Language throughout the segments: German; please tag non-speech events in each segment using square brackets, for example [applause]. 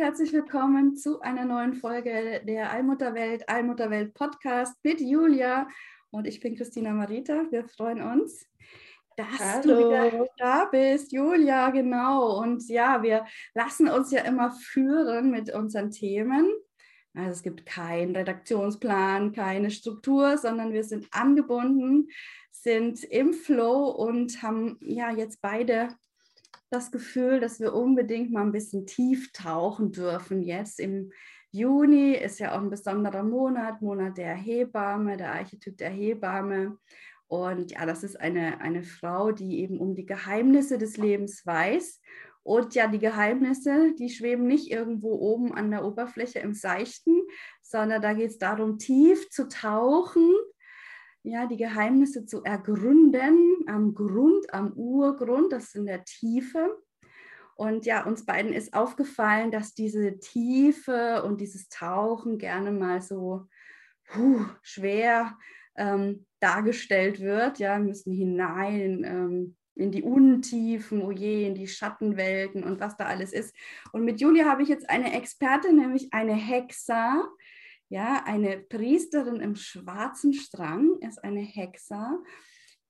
Herzlich willkommen zu einer neuen Folge der Allmutterwelt, Allmutterwelt Podcast mit Julia und ich bin Christina Marita. Wir freuen uns, dass Hallo. du wieder da bist, Julia, genau. Und ja, wir lassen uns ja immer führen mit unseren Themen. Also es gibt keinen Redaktionsplan, keine Struktur, sondern wir sind angebunden, sind im Flow und haben ja jetzt beide das Gefühl, dass wir unbedingt mal ein bisschen tief tauchen dürfen. Jetzt im Juni ist ja auch ein besonderer Monat, Monat der Hebamme, der Archetyp der Hebamme. Und ja, das ist eine, eine Frau, die eben um die Geheimnisse des Lebens weiß. Und ja, die Geheimnisse, die schweben nicht irgendwo oben an der Oberfläche im Seichten, sondern da geht es darum, tief zu tauchen ja, die Geheimnisse zu ergründen, am Grund, am Urgrund, das ist in der Tiefe. Und ja, uns beiden ist aufgefallen, dass diese Tiefe und dieses Tauchen gerne mal so puh, schwer ähm, dargestellt wird. Ja, wir müssen hinein ähm, in die Untiefen, oh je, in die Schattenwelten und was da alles ist. Und mit Julia habe ich jetzt eine Expertin, nämlich eine Hexa, ja, eine Priesterin im schwarzen Strang ist eine Hexa,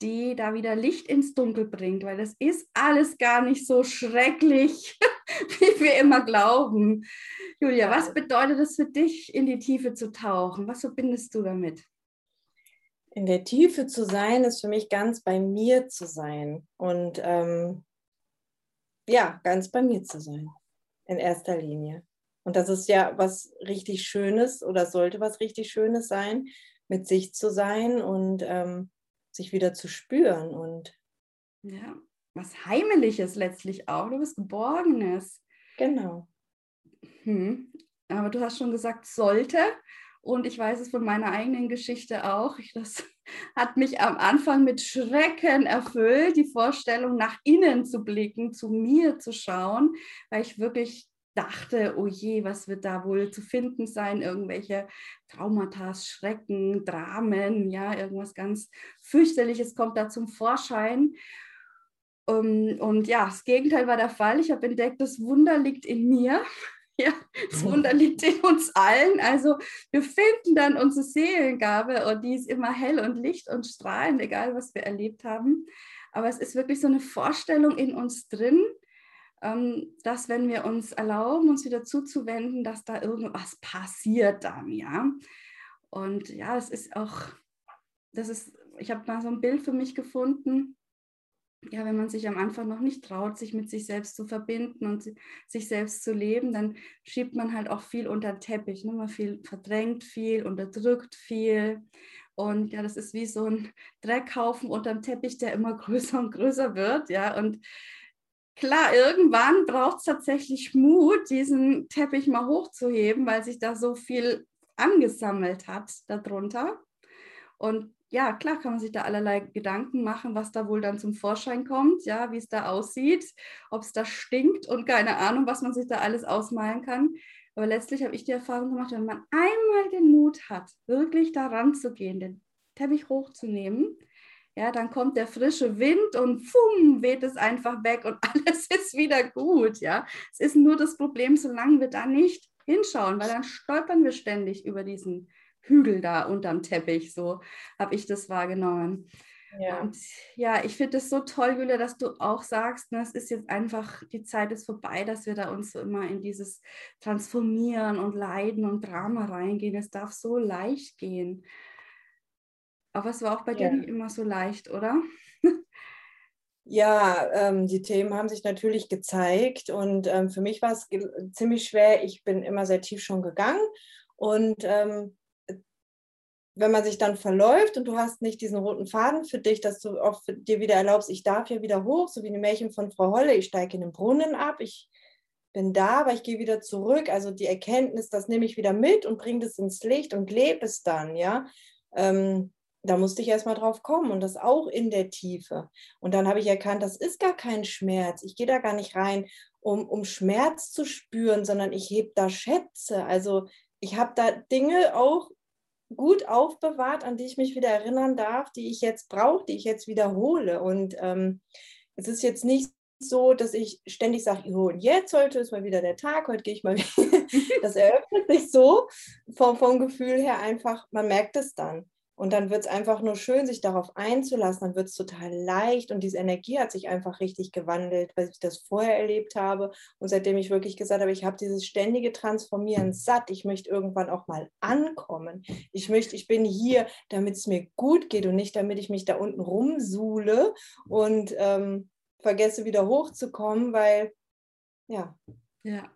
die da wieder Licht ins Dunkel bringt, weil das ist alles gar nicht so schrecklich, [laughs] wie wir immer glauben. Julia, was bedeutet es für dich, in die Tiefe zu tauchen? Was verbindest du damit? In der Tiefe zu sein, ist für mich ganz bei mir zu sein und ähm, ja, ganz bei mir zu sein, in erster Linie. Und das ist ja was richtig Schönes oder sollte was richtig Schönes sein, mit sich zu sein und ähm, sich wieder zu spüren. Und ja, was Heimeliges letztlich auch, du bist Geborgenes. Genau. Hm. Aber du hast schon gesagt, sollte. Und ich weiß es von meiner eigenen Geschichte auch. Ich, das [laughs] hat mich am Anfang mit Schrecken erfüllt, die Vorstellung, nach innen zu blicken, zu mir zu schauen, weil ich wirklich dachte, oh je, was wird da wohl zu finden sein? Irgendwelche Traumata, Schrecken, Dramen, ja, irgendwas ganz fürchterliches kommt da zum Vorschein. Um, ähm, und ja, das Gegenteil war der Fall. Ich habe entdeckt, das Wunder liegt in mir. [laughs] Ja, das Wunder liegt in uns allen. Also wir finden dann unsere Seelengabe und die ist immer hell und licht und strahlend, egal was wir erlebt haben. Aber es ist wirklich so eine Vorstellung in uns drin, dass wenn wir uns erlauben, uns wieder zuzuwenden, dass da irgendwas passiert dann, ja. Und ja, es ist auch, das ist, ich habe mal so ein Bild für mich gefunden, ja, wenn man sich am Anfang noch nicht traut, sich mit sich selbst zu verbinden und sich selbst zu leben, dann schiebt man halt auch viel unter den Teppich. Ne? Man viel verdrängt viel, unterdrückt viel. Und ja, das ist wie so ein Dreckhaufen unter dem Teppich, der immer [laughs] größer und größer wird. Ja, und klar, irgendwann braucht es tatsächlich Mut, diesen Teppich mal hochzuheben, weil sich da so viel angesammelt hat darunter. Und ja, klar kann man sich da allerlei Gedanken machen, was da wohl dann zum Vorschein kommt, ja, wie es da aussieht, ob es da stinkt und keine Ahnung, was man sich da alles ausmalen kann. Aber letztlich habe ich die Erfahrung gemacht, wenn man einmal den Mut hat, wirklich daran zu gehen, den Teppich hochzunehmen, ja, dann kommt der frische Wind und fumm, weht es einfach weg und [laughs] alles ist wieder gut. Ja, es ist nur das Problem, solange wir da nicht hinschauen, weil dann stolpern wir ständig über diesen Hügel da unterm Teppich. So habe ich das wahrgenommen. Ja. Und ja, ich finde es so toll, Julia, dass du auch sagst, ne, es ist jetzt einfach, die Zeit ist vorbei, dass wir da uns so immer in dieses Transformieren und Leiden und Drama reingehen. Es darf so leicht gehen. Aber es war auch bei ja. dir nicht immer so leicht, oder? Ja, ähm, die Themen haben sich natürlich gezeigt und ähm, für mich war es ziemlich schwer. Ich bin immer sehr tief schon gegangen und ähm, wenn man sich dann verläuft und du hast nicht diesen roten Faden für dich, dass du auch dir wieder erlaubst, ich darf hier wieder hoch, so wie die Märchen von Frau Holle, ich steige in den Brunnen ab, ich bin da, aber ich gehe wieder zurück. Also die Erkenntnis, das nehme ich wieder mit und bringe das ins Licht und lebe es dann, ja. Ähm, da musste ich erstmal drauf kommen und das auch in der Tiefe. Und dann habe ich erkannt, das ist gar kein Schmerz. Ich gehe da gar nicht rein, um, um Schmerz zu spüren, sondern ich hebe da Schätze. Also ich habe da Dinge auch gut aufbewahrt, an die ich mich wieder erinnern darf, die ich jetzt brauche, die ich jetzt wiederhole. Und ähm, es ist jetzt nicht so, dass ich ständig sage, oh, und jetzt heute ist mal wieder der Tag, heute gehe ich mal [laughs] wieder. Das eröffnet sich so vom, vom Gefühl her einfach, man merkt es dann. Und dann wird es einfach nur schön, sich darauf einzulassen. Dann wird es total leicht und diese Energie hat sich einfach richtig gewandelt, weil ich das vorher erlebt habe. Und seitdem ich wirklich gesagt habe, ich habe dieses ständige Transformieren satt. Ich möchte irgendwann auch mal ankommen. Ich möchte, ich bin hier, damit es mir gut geht und nicht, damit ich mich da unten rumsuhle und ähm, vergesse wieder hochzukommen, weil ja. Ja.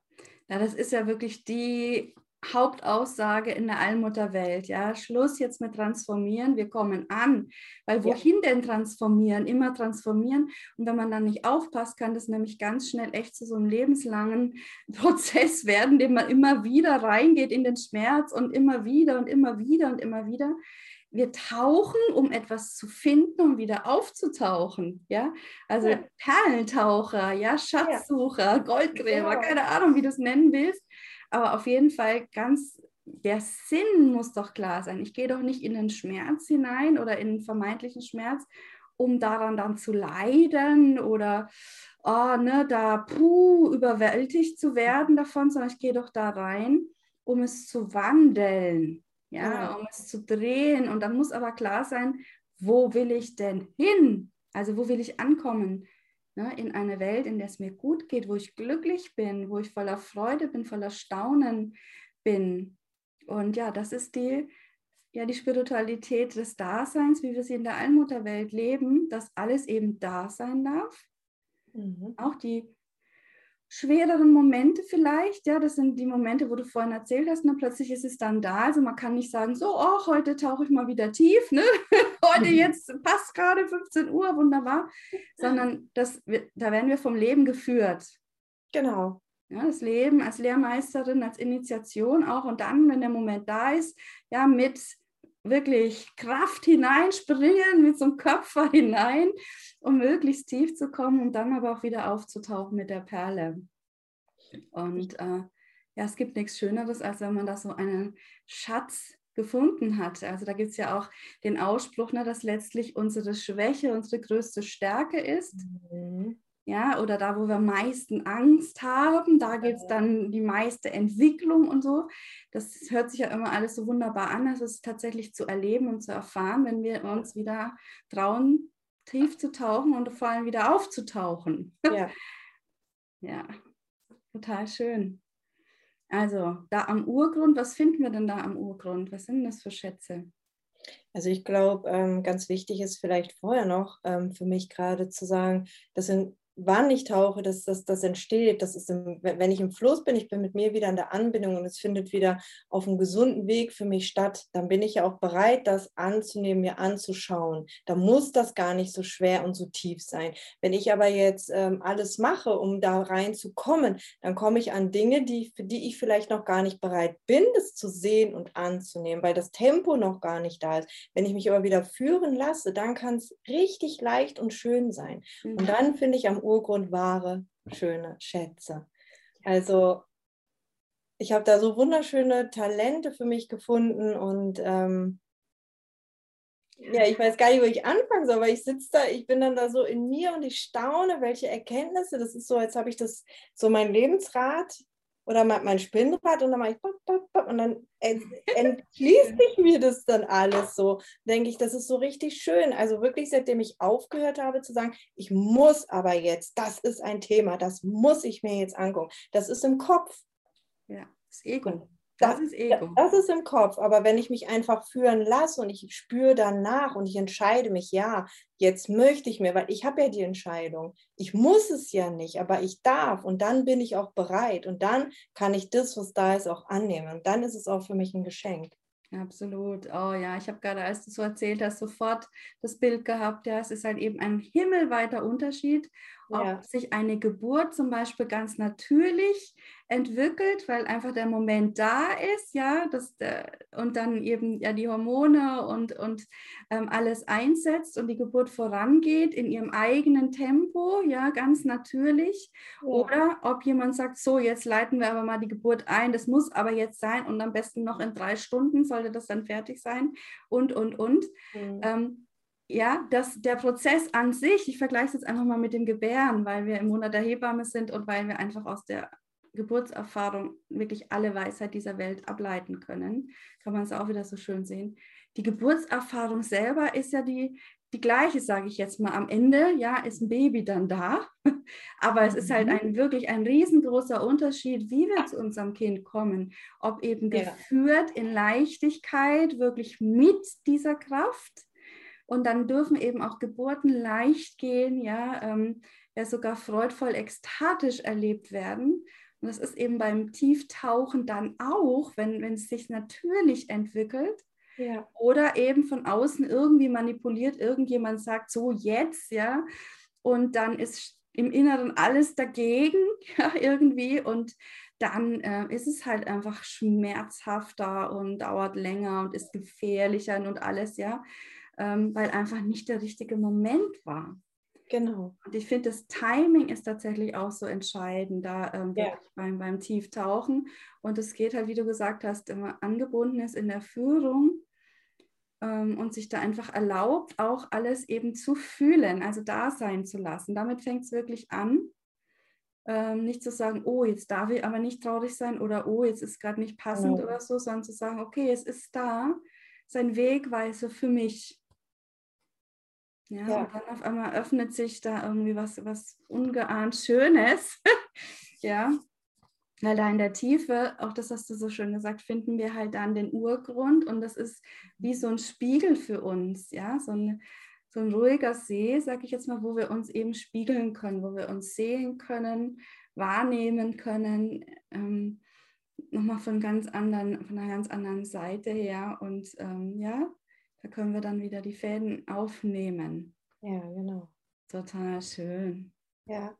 Ja, das ist ja wirklich die Hauptaussage in der Allmutterwelt. Ja, Schluss jetzt mit transformieren, wir kommen an. Weil wohin ja. denn transformieren? Immer transformieren. Und wenn man dann nicht aufpasst, kann das nämlich ganz schnell echt zu so einem lebenslangen [laughs] Prozess werden, den man immer wieder reingeht in den Schmerz und immer wieder und immer wieder und immer wieder wir tauchen, um etwas zu finden um wieder aufzutauchen. Ja, also ja. Perlentaucher, ja, Schatzsucher, ja. Goldgräber, keine Ahnung, wie du es nennen willst. Aber auf jeden Fall ganz, der Sinn muss doch klar sein. Ich gehe doch nicht in den Schmerz hinein oder in den vermeintlichen Schmerz, um daran dann zu leiden oder oh, ne, da puh, überwältigt zu werden davon, sondern ich gehe doch da rein, um es zu wandeln ja, genau. um es zu drehen. Und dann muss aber klar sein, wo will ich denn hin? Also wo will ich ankommen? Ne, in eine Welt, in der es mir gut geht, wo ich glücklich bin, wo ich voller Freude bin, voller Staunen bin. Und ja, das ist die, ja, die Spiritualität des Daseins, wie wir sie in der Allmutterwelt leben, dass alles eben da sein darf. Mhm. Auch die schwereren Momente vielleicht, ja, das sind die Momente, wo du vorhin erzählt hast, und plötzlich ist es dann da. Also man kann nicht sagen, so, oh, heute tauche ich mal wieder tief, ne? [laughs] heute jetzt passt gerade 15 Uhr, wunderbar, sondern das, da werden wir vom Leben geführt. Genau. Ja, das Leben als Lehrmeisterin, als Initiation auch und dann, wenn der Moment da ist, ja, mit wirklich Kraft hineinspringen, mit so einem Köpfer hinein, um möglichst tief zu kommen und dann aber auch wieder aufzutauchen mit der Perle. Und äh, ja, es gibt nichts Schöneres, als wenn man da so einen Schatz gefunden hat. Also da gibt es ja auch den Ausspruch, ne, dass letztlich unsere Schwäche unsere größte Stärke ist. Mhm ja, oder da, wo wir am meisten Angst haben, da gibt es dann die meiste Entwicklung und so. Das hört sich ja immer alles so wunderbar an, das ist tatsächlich zu erleben und zu erfahren, wenn wir uns wieder trauen, tief zu tauchen und vor allem wieder aufzutauchen. Ja, [laughs] ja total schön. Also da am Urgrund, was finden wir denn da am Urgrund? Was sind das für Schätze? Also ich glaube, ähm, ganz wichtig ist vielleicht vorher noch ähm, für mich gerade zu sagen, das sind wann ich tauche, dass das, das entsteht. Das ist im, wenn ich im Fluss bin, ich bin mit mir wieder in der Anbindung und es findet wieder auf einem gesunden Weg für mich statt, dann bin ich ja auch bereit, das anzunehmen, mir anzuschauen. Da muss das gar nicht so schwer und so tief sein. Wenn ich aber jetzt ähm, alles mache, um da reinzukommen, dann komme ich an Dinge, die, für die ich vielleicht noch gar nicht bereit bin, das zu sehen und anzunehmen, weil das Tempo noch gar nicht da ist. Wenn ich mich aber wieder führen lasse, dann kann es richtig leicht und schön sein. Und mhm. dann finde ich am Urgrund wahre, schöne Schätze. Also ich habe da so wunderschöne Talente für mich gefunden und ähm, ja, ich weiß gar nicht, wo ich anfangen soll, aber ich sitze da, ich bin dann da so in mir und ich staune, welche Erkenntnisse. Das ist so, als habe ich das so mein Lebensrad oder mein Spinnrad und dann mache ich bop, bop, bop, und dann entschließt sich mir das dann alles so. Denke ich, das ist so richtig schön. Also wirklich, seitdem ich aufgehört habe zu sagen, ich muss aber jetzt, das ist ein Thema, das muss ich mir jetzt angucken. Das ist im Kopf. Ja, das Ego. Das, ist Ego. Das ist im Kopf. Aber wenn ich mich einfach führen lasse und ich spüre danach und ich entscheide mich, ja, jetzt möchte ich mir, weil ich habe ja die Entscheidung. Ich muss es ja nicht, aber ich darf und dann bin ich auch bereit und dann kann ich das, was da ist, auch annehmen. Und dann ist es auch für mich ein Geschenk. Absolut. Oh ja, ich habe gerade, als du so erzählt hast, sofort das Bild gehabt. Ja, es ist halt eben ein himmelweiter Unterschied, ob ja. sich eine Geburt zum Beispiel ganz natürlich entwickelt, weil einfach der Moment da ist, ja, das, und dann eben ja die Hormone und, und ähm, alles einsetzt und die Geburt vorangeht in ihrem eigenen Tempo, ja, ganz natürlich. Ja. Oder ob jemand sagt, so, jetzt leiten wir aber mal die Geburt ein, das muss aber jetzt sein und am besten noch in drei Stunden sollte das dann fertig sein und, und, und. Mhm. Ähm, ja, dass der Prozess an sich, ich vergleiche es jetzt einfach mal mit dem Gebären, weil wir im Monat der Hebamme sind und weil wir einfach aus der Geburtserfahrung wirklich alle Weisheit dieser Welt ableiten können, kann man es auch wieder so schön sehen. Die Geburtserfahrung selber ist ja die, die gleiche, sage ich jetzt mal. Am Ende, ja, ist ein Baby dann da, [laughs] aber es ist halt mhm. ein wirklich ein riesengroßer Unterschied, wie wir zu unserem Kind kommen. Ob eben geführt in Leichtigkeit, wirklich mit dieser Kraft. Und dann dürfen eben auch Geburten leicht gehen, ja, ähm, ja sogar freudvoll ekstatisch erlebt werden. Und das ist eben beim Tieftauchen dann auch, wenn, wenn es sich natürlich entwickelt. Ja. Oder eben von außen irgendwie manipuliert, irgendjemand sagt so jetzt, ja, und dann ist im Inneren alles dagegen, [laughs] ja, irgendwie. Und dann äh, ist es halt einfach schmerzhafter und dauert länger und ist gefährlicher und alles, ja, ähm, weil einfach nicht der richtige Moment war. Genau. Und ich finde, das Timing ist tatsächlich auch so entscheidend da ähm, ja. beim, beim Tieftauchen. Und es geht halt, wie du gesagt hast, immer angebunden ist in der Führung ähm, und sich da einfach erlaubt, auch alles eben zu fühlen, also da sein zu lassen. Damit fängt es wirklich an. Ähm, nicht zu sagen, oh, jetzt darf ich aber nicht traurig sein oder oh, jetzt ist gerade nicht passend ja. oder so, sondern zu sagen, okay, es ist da, sein Wegweiser für mich. Ja, ja, und dann auf einmal öffnet sich da irgendwie was, was ungeahnt Schönes. [laughs] ja, weil da in der Tiefe, auch das hast du so schön gesagt, finden wir halt dann den Urgrund und das ist wie so ein Spiegel für uns, ja, so ein, so ein ruhiger See, sag ich jetzt mal, wo wir uns eben spiegeln können, wo wir uns sehen können, wahrnehmen können, ähm, nochmal von ganz anderen, von einer ganz anderen Seite her und ähm, ja, da können wir dann wieder die Fäden aufnehmen. Ja, genau. Total schön. Ja.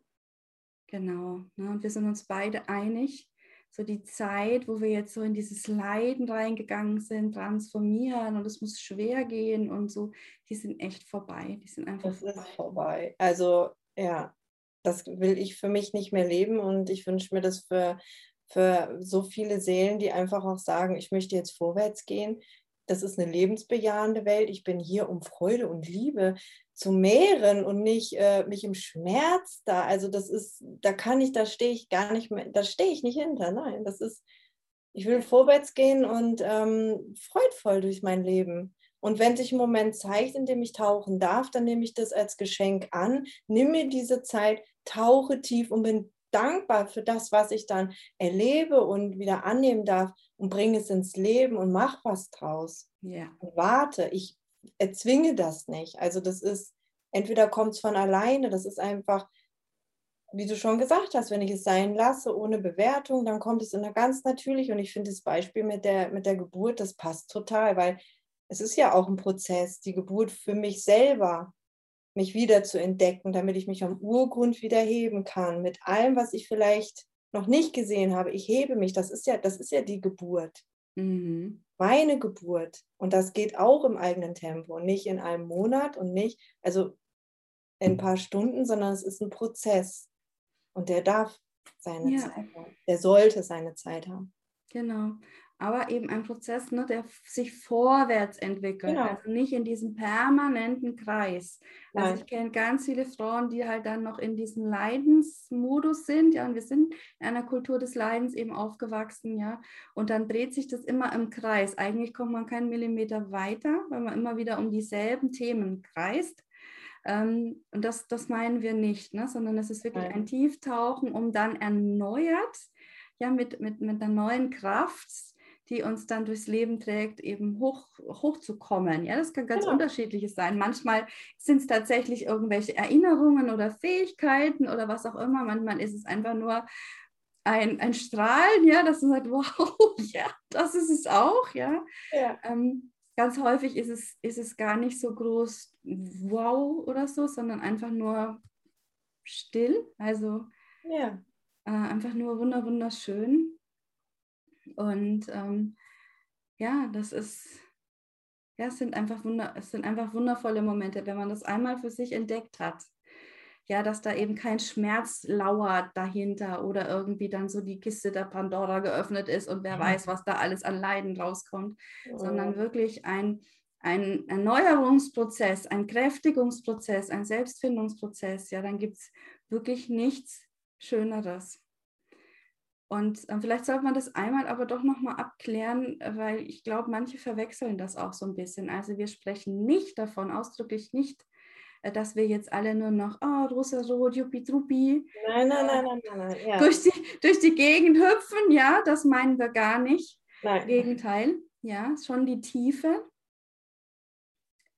Genau. Ne? Und wir sind uns beide einig, so die Zeit, wo wir jetzt so in dieses Leiden reingegangen sind, transformieren und es muss schwer gehen und so, die sind echt vorbei. Die sind einfach das vorbei. ist vorbei. Also ja, das will ich für mich nicht mehr leben und ich wünsche mir das für, für so viele Seelen, die einfach auch sagen, ich möchte jetzt vorwärts gehen das ist eine lebensbejahende Welt. Ich bin hier, um Freude und Liebe zu mehren und nicht äh, mich im Schmerz da. Also das ist, da kann ich, da stehe ich gar nicht mehr, da stehe ich nicht hinter. Nein, das ist, ich will vorwärts gehen und ähm, freudvoll durch mein Leben. Und wenn sich ein Moment zeigt, in dem ich tauchen darf, dann nehme ich das als Geschenk an, nimm mir diese Zeit, tauche tief und bin dankbar für das, was ich dann erlebe und wieder annehmen darf und bringe es ins Leben und mach was draus. Ja. Und warte, ich erzwinge das nicht. Also das ist, entweder kommt es von alleine, das ist einfach, wie du schon gesagt hast, wenn ich es sein lasse, ohne Bewertung, dann kommt es in der ganz natürlich. Und ich finde das Beispiel mit der, mit der Geburt, das passt total, weil es ist ja auch ein Prozess, die Geburt für mich selber mich wieder zu entdecken, damit ich mich am Urgrund wieder heben kann, mit allem, was ich vielleicht noch nicht gesehen habe. Ich hebe mich, das ist ja, das ist ja die Geburt. Mhm. Meine Geburt. Und das geht auch im eigenen Tempo, nicht in einem Monat und nicht, also in ein paar Stunden, sondern es ist ein Prozess. Und der darf seine ja. Zeit haben. Der sollte seine Zeit haben. Genau aber eben ein Prozess, ne, der sich vorwärts entwickelt, genau. also nicht in diesem permanenten Kreis. Also Nein. Also ich kenne ganz viele Frauen, die halt dann noch in diesem Leidensmodus sind, ja, und wir sind in einer Kultur des Leidens eben aufgewachsen, ja, und dann dreht sich das immer im Kreis. Eigentlich kommt man keinen Millimeter weiter, weil man immer wieder um dieselben Themen kreist. Ähm, und das, das meinen wir nicht, ne? sondern es ist wirklich Nein. ein Tieftauchen, um dann erneuert, ja, mit, mit, mit einer neuen Kraft die uns dann durchs Leben trägt, eben hoch, hochzukommen. Ja, das kann ganz genau. unterschiedliches sein. Manchmal sind es tatsächlich irgendwelche Erinnerungen oder Fähigkeiten oder was auch immer. Manchmal ist es einfach nur ein, ein Strahlen, ja, dass man sagt, [laughs] wow, ja, das ist es auch, ja. ja. Ähm, ganz häufig ist es, ist es gar nicht so groß, wow oder so, sondern einfach nur still, also ja. äh, einfach nur wunder, wunderschön. Und ähm, ja, das ist, ja, es sind einfach wunder, es sind einfach wundervolle Momente, wenn man das einmal für sich entdeckt hat ja, dass da eben kein Schmerz lauert dahinter oder irgendwie dann so die Kiste der Pandora geöffnet ist und wer weiß, was da alles an Leiden rauskommt, oh. sondern wirklich ein, ein Erneuerungsprozess, ein Kräftigungsprozess, ein Selbstfindungsprozess, ja, dann gibt es wirklich nichts Schöneres. Und äh, vielleicht sollte man das einmal aber doch nochmal abklären, weil ich glaube, manche verwechseln das auch so ein bisschen. Also wir sprechen nicht davon, ausdrücklich nicht äh, dass wir jetzt alle nur noch, oh, rosa rot, juppie truppi. Nein, nein, nein, nein, nein. nein ja. durch, die, durch die Gegend hüpfen, ja, das meinen wir gar nicht. Nein. Gegenteil, ja, schon die Tiefe.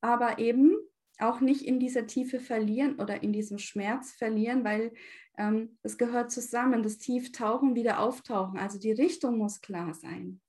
Aber eben auch nicht in dieser Tiefe verlieren oder in diesem Schmerz verlieren, weil ähm, es gehört zusammen, das Tieftauchen wieder auftauchen. Also die Richtung muss klar sein.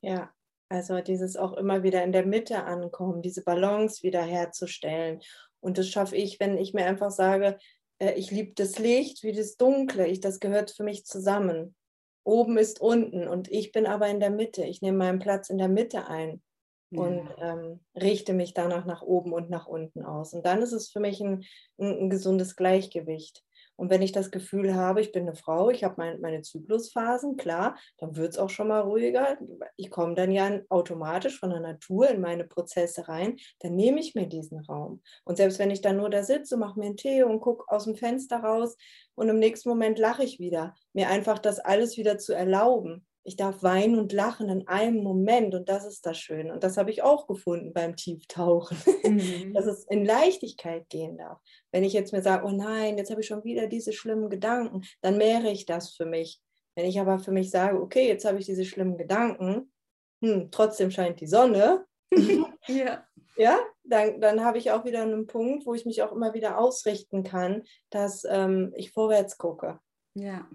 Ja, also dieses auch immer wieder in der Mitte ankommen, diese Balance wieder herzustellen. Und das schaffe ich, wenn ich mir einfach sage, äh, ich liebe das Licht wie das Dunkle. Ich, das gehört für mich zusammen. Oben ist unten und ich bin aber in der Mitte. Ich nehme meinen Platz in der Mitte ein und ähm, richte mich danach nach oben und nach unten aus. Und dann ist es für mich ein, ein, ein gesundes Gleichgewicht. Und wenn ich das Gefühl habe, ich bin eine Frau, ich habe mein, meine Zyklusphasen, klar, dann wird es auch schon mal ruhiger. Ich komme dann ja automatisch von der Natur in meine Prozesse rein, dann nehme ich mir diesen Raum. Und selbst wenn ich dann nur da sitze, mache mir einen Tee und gucke aus dem Fenster raus und im nächsten Moment lache ich wieder, mir einfach das alles wieder zu erlauben ich darf weinen und lachen in einem Moment und das ist das Schöne. Und das habe ich auch gefunden beim Tieftauchen, [laughs] mhm. dass es in Leichtigkeit gehen darf. Wenn ich jetzt mir sage, oh nein, jetzt habe ich schon wieder diese schlimmen Gedanken, dann mehre ich das für mich. Wenn ich aber für mich sage, okay, jetzt habe ich diese schlimmen Gedanken, hm, trotzdem scheint die Sonne, [laughs] [laughs] ja. ja, dann, dann habe ich auch wieder einen Punkt, wo ich mich auch immer wieder ausrichten kann, dass ähm, ich vorwärts gucke. Ja.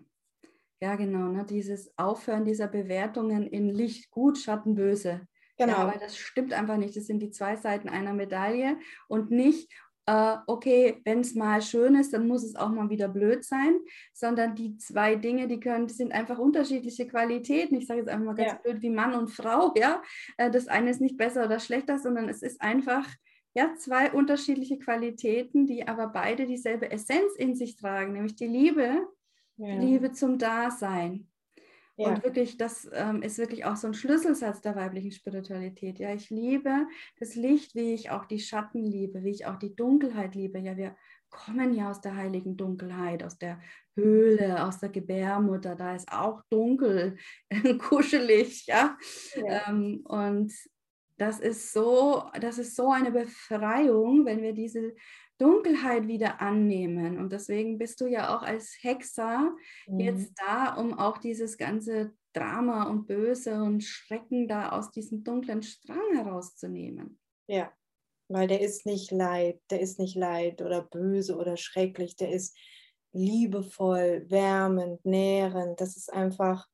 Ja, genau, ne? dieses Aufhören dieser Bewertungen in Licht gut, Schatten böse. Genau. Ja, weil das stimmt einfach nicht. Das sind die zwei Seiten einer Medaille und nicht, äh, okay, wenn es mal schön ist, dann muss es auch mal wieder blöd sein, sondern die zwei Dinge, die können, die sind einfach unterschiedliche Qualitäten. Ich sage jetzt einfach mal ganz ja. blöd wie Mann und Frau, [laughs] ja. Äh, das eine ist nicht besser oder schlechter, sondern es ist einfach ja, zwei unterschiedliche Qualitäten, die aber beide dieselbe Essenz in sich tragen, nämlich die Liebe ja. Liebe zum Dasein. Ja. Und wirklich, das ähm, ist wirklich auch so ein Schlüsselsatz der weiblichen Spiritualität. Ja, ich liebe das Licht, wie ich auch die Schatten liebe, wie ich auch die Dunkelheit liebe. Ja, wir kommen ja aus der heiligen Dunkelheit, aus der Höhle, aus der Gebärmutter. Da ist auch dunkel, [laughs] kuschelig, ja. ja. Ähm, und das ist so, das ist so eine Befreiung, wenn wir diese Dunkelheit wieder annehmen. Und deswegen bist du ja auch als Hexer mhm. jetzt da, um auch dieses ganze Drama und Böse und Schrecken da aus diesem dunklen Strang herauszunehmen. Ja, weil der ist nicht leid, der ist nicht leid oder böse oder schrecklich, der ist liebevoll, wärmend, nährend. Das ist einfach,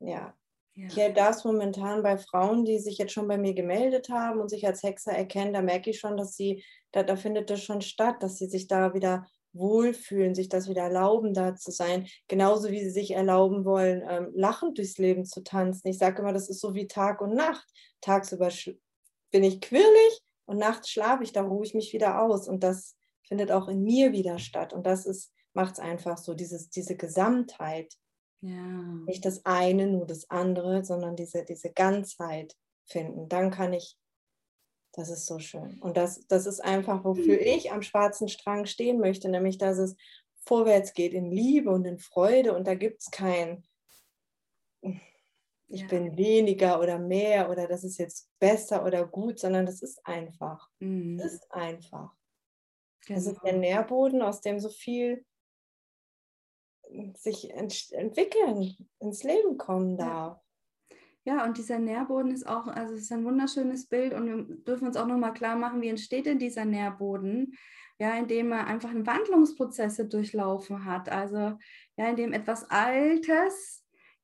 ja, ja. Ich erlebe das momentan bei Frauen, die sich jetzt schon bei mir gemeldet haben und sich als Hexer erkennen, da merke ich schon, dass sie, da, da findet das schon statt, dass sie sich da wieder wohlfühlen, sich das wieder erlauben, da zu sein. Genauso wie sie sich erlauben wollen, ähm, lachend durchs Leben zu tanzen. Ich sage immer, das ist so wie Tag und Nacht. Tagsüber bin ich quirlig und nachts schlafe ich, da ruhe ich mich wieder aus. Und das findet auch in mir wieder statt. Und das macht es einfach so, dieses, diese Gesamtheit ja. Nicht das eine, nur das andere, sondern diese, diese Ganzheit finden. Dann kann ich, das ist so schön. Und das, das ist einfach, wofür mhm. ich am schwarzen Strang stehen möchte, nämlich dass es vorwärts geht in Liebe und in Freude und da gibt es kein, ich ja. bin weniger oder mehr oder das ist jetzt besser oder gut, sondern das ist einfach. Mhm. Das ist einfach. Genau. Das ist der genau. Nährboden, aus dem so viel sich ent entwickeln, ins Leben kommen darf. Ja, und dieser Nährboden ist auch, also es ist ein wunderschönes Bild und wir dürfen uns auch nochmal klar machen, wie entsteht denn dieser Nährboden? Ja, indem er einfach Wandlungsprozesse durchlaufen hat. Also ja, in dem etwas Altes,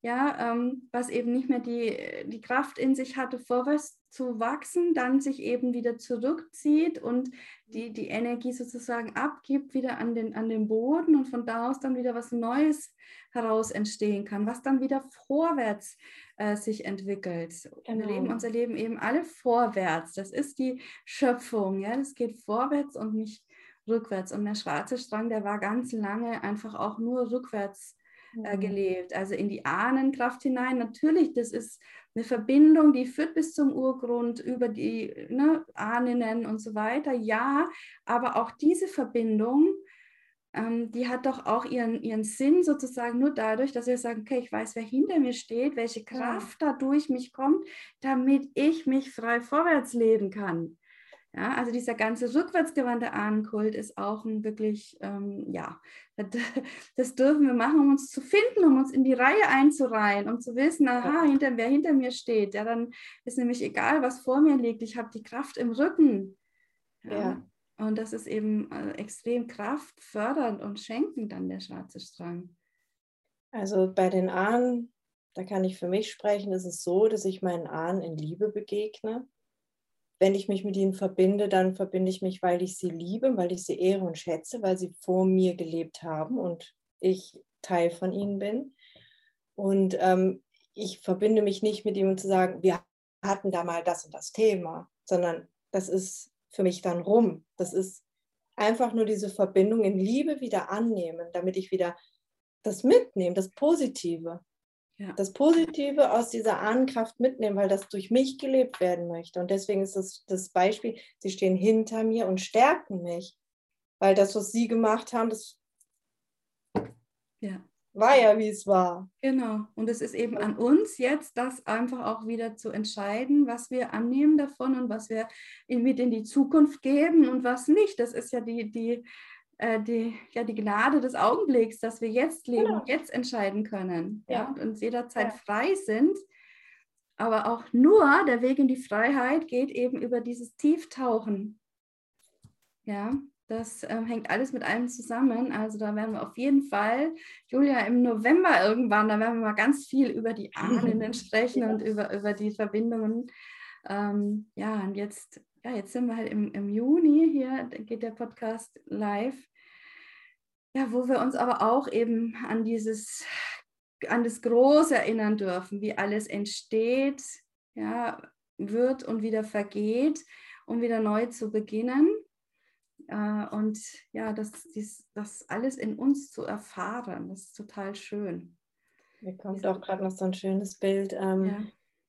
ja, ähm, was eben nicht mehr die, die Kraft in sich hatte, vorwärts zu wachsen, dann sich eben wieder zurückzieht und die, die Energie sozusagen abgibt wieder an den, an den Boden und von da aus dann wieder was Neues heraus entstehen kann, was dann wieder vorwärts äh, sich entwickelt. Genau. Wir leben unser Leben eben alle vorwärts. Das ist die Schöpfung, ja, das geht vorwärts und nicht rückwärts. Und der schwarze Strang, der war ganz lange einfach auch nur rückwärts äh, mhm. gelebt, also in die Ahnenkraft hinein. Natürlich, das ist eine Verbindung, die führt bis zum Urgrund über die ne, Ahnen und so weiter. Ja, aber auch diese Verbindung, ähm, die hat doch auch ihren, ihren Sinn sozusagen nur dadurch, dass wir sagen, okay, ich weiß, wer hinter mir steht, welche Kraft ja. da durch mich kommt, damit ich mich frei vorwärts leben kann. Ja, also dieser ganze rückwärtsgewandte Ahnenkult ist auch ein wirklich, ähm, ja, das dürfen wir machen, um uns zu finden, um uns in die Reihe einzureihen, um zu wissen, aha, hinter, wer hinter mir steht. Ja, dann ist nämlich egal, was vor mir liegt, ich habe die Kraft im Rücken. Ja. ja. Und das ist eben äh, extrem kraftfördernd und schenkend dann der schwarze Strang. Also bei den Ahnen, da kann ich für mich sprechen, ist es so, dass ich meinen Ahnen in Liebe begegne wenn ich mich mit ihnen verbinde, dann verbinde ich mich, weil ich sie liebe, weil ich sie ehre und schätze, weil sie vor mir gelebt haben und ich Teil von ihnen bin. Und ähm, ich verbinde mich nicht mit ihm, zu sagen, wir hatten da mal das und das Thema, sondern das ist für mich dann rum. Das ist einfach nur diese Verbindung in Liebe wieder annehmen, damit ich wieder das mitnehme, das Positive ja. das Positive aus dieser Ahnenkraft mitnehmen, weil das durch mich gelebt werden möchte. Und deswegen ist das das Beispiel, sie stehen hinter mir und stärken mich. Weil das, was sie gemacht haben, das ja. war ja, wie es war. Genau. Und es ist eben an uns jetzt, das einfach auch wieder zu entscheiden, was wir annehmen davon und was wir mit in die Zukunft geben und was nicht. Das ist ja die, die äh, die, ja, die Gnade des Augenblicks, dass wir jetzt leben genau. und jetzt entscheiden können ja. ja und uns jederzeit ja. frei sind. Aber auch nur der Weg in die Freiheit geht eben über dieses Tieftauchen. Ja, das äh, hängt alles mit allem zusammen. Also da werden wir auf jeden Fall, Julia, im November irgendwann, da werden wir mal ganz viel über die Ahnen [laughs] sprechen ja. und über, über die Verbindungen. Ähm, ja, und jetzt ja, jetzt sind wir halt im, im Juni hier, geht der Podcast live. Ja, wo wir uns aber auch eben an dieses, an das Große erinnern dürfen, wie alles entsteht, ja, wird und wieder vergeht, um wieder neu zu beginnen. Äh, und ja, das, dies, das alles in uns zu erfahren, das ist total schön. Mir kommt auch gerade noch so ein schönes Bild. Ähm, ja.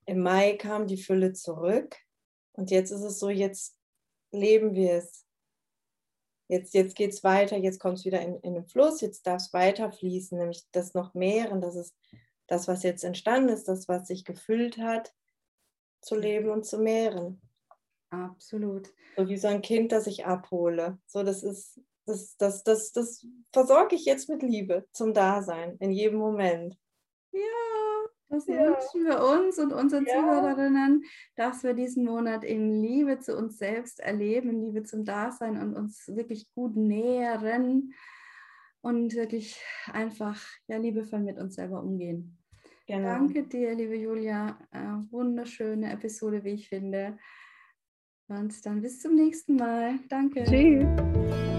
Im Mai kam die Fülle zurück und jetzt ist es so, jetzt leben wir es. Jetzt, jetzt geht es weiter, jetzt kommt es wieder in, in den Fluss, jetzt darf es weiterfließen, nämlich das noch mehren, das ist das, was jetzt entstanden ist, das, was sich gefüllt hat, zu leben und zu mehren. Absolut. So wie so ein Kind, das ich abhole. So, das ist, das, das, das, das versorge ich jetzt mit Liebe zum Dasein in jedem Moment. Ja, das ja. wünschen wir uns und unseren ja. Zuhörerinnen, dass wir diesen Monat in Liebe zu uns selbst erleben, in Liebe zum Dasein und uns wirklich gut nähren und wirklich einfach ja, liebevoll mit uns selber umgehen. Genau. Danke dir, liebe Julia. Äh, wunderschöne Episode, wie ich finde. Und dann bis zum nächsten Mal. Danke. Tschüss.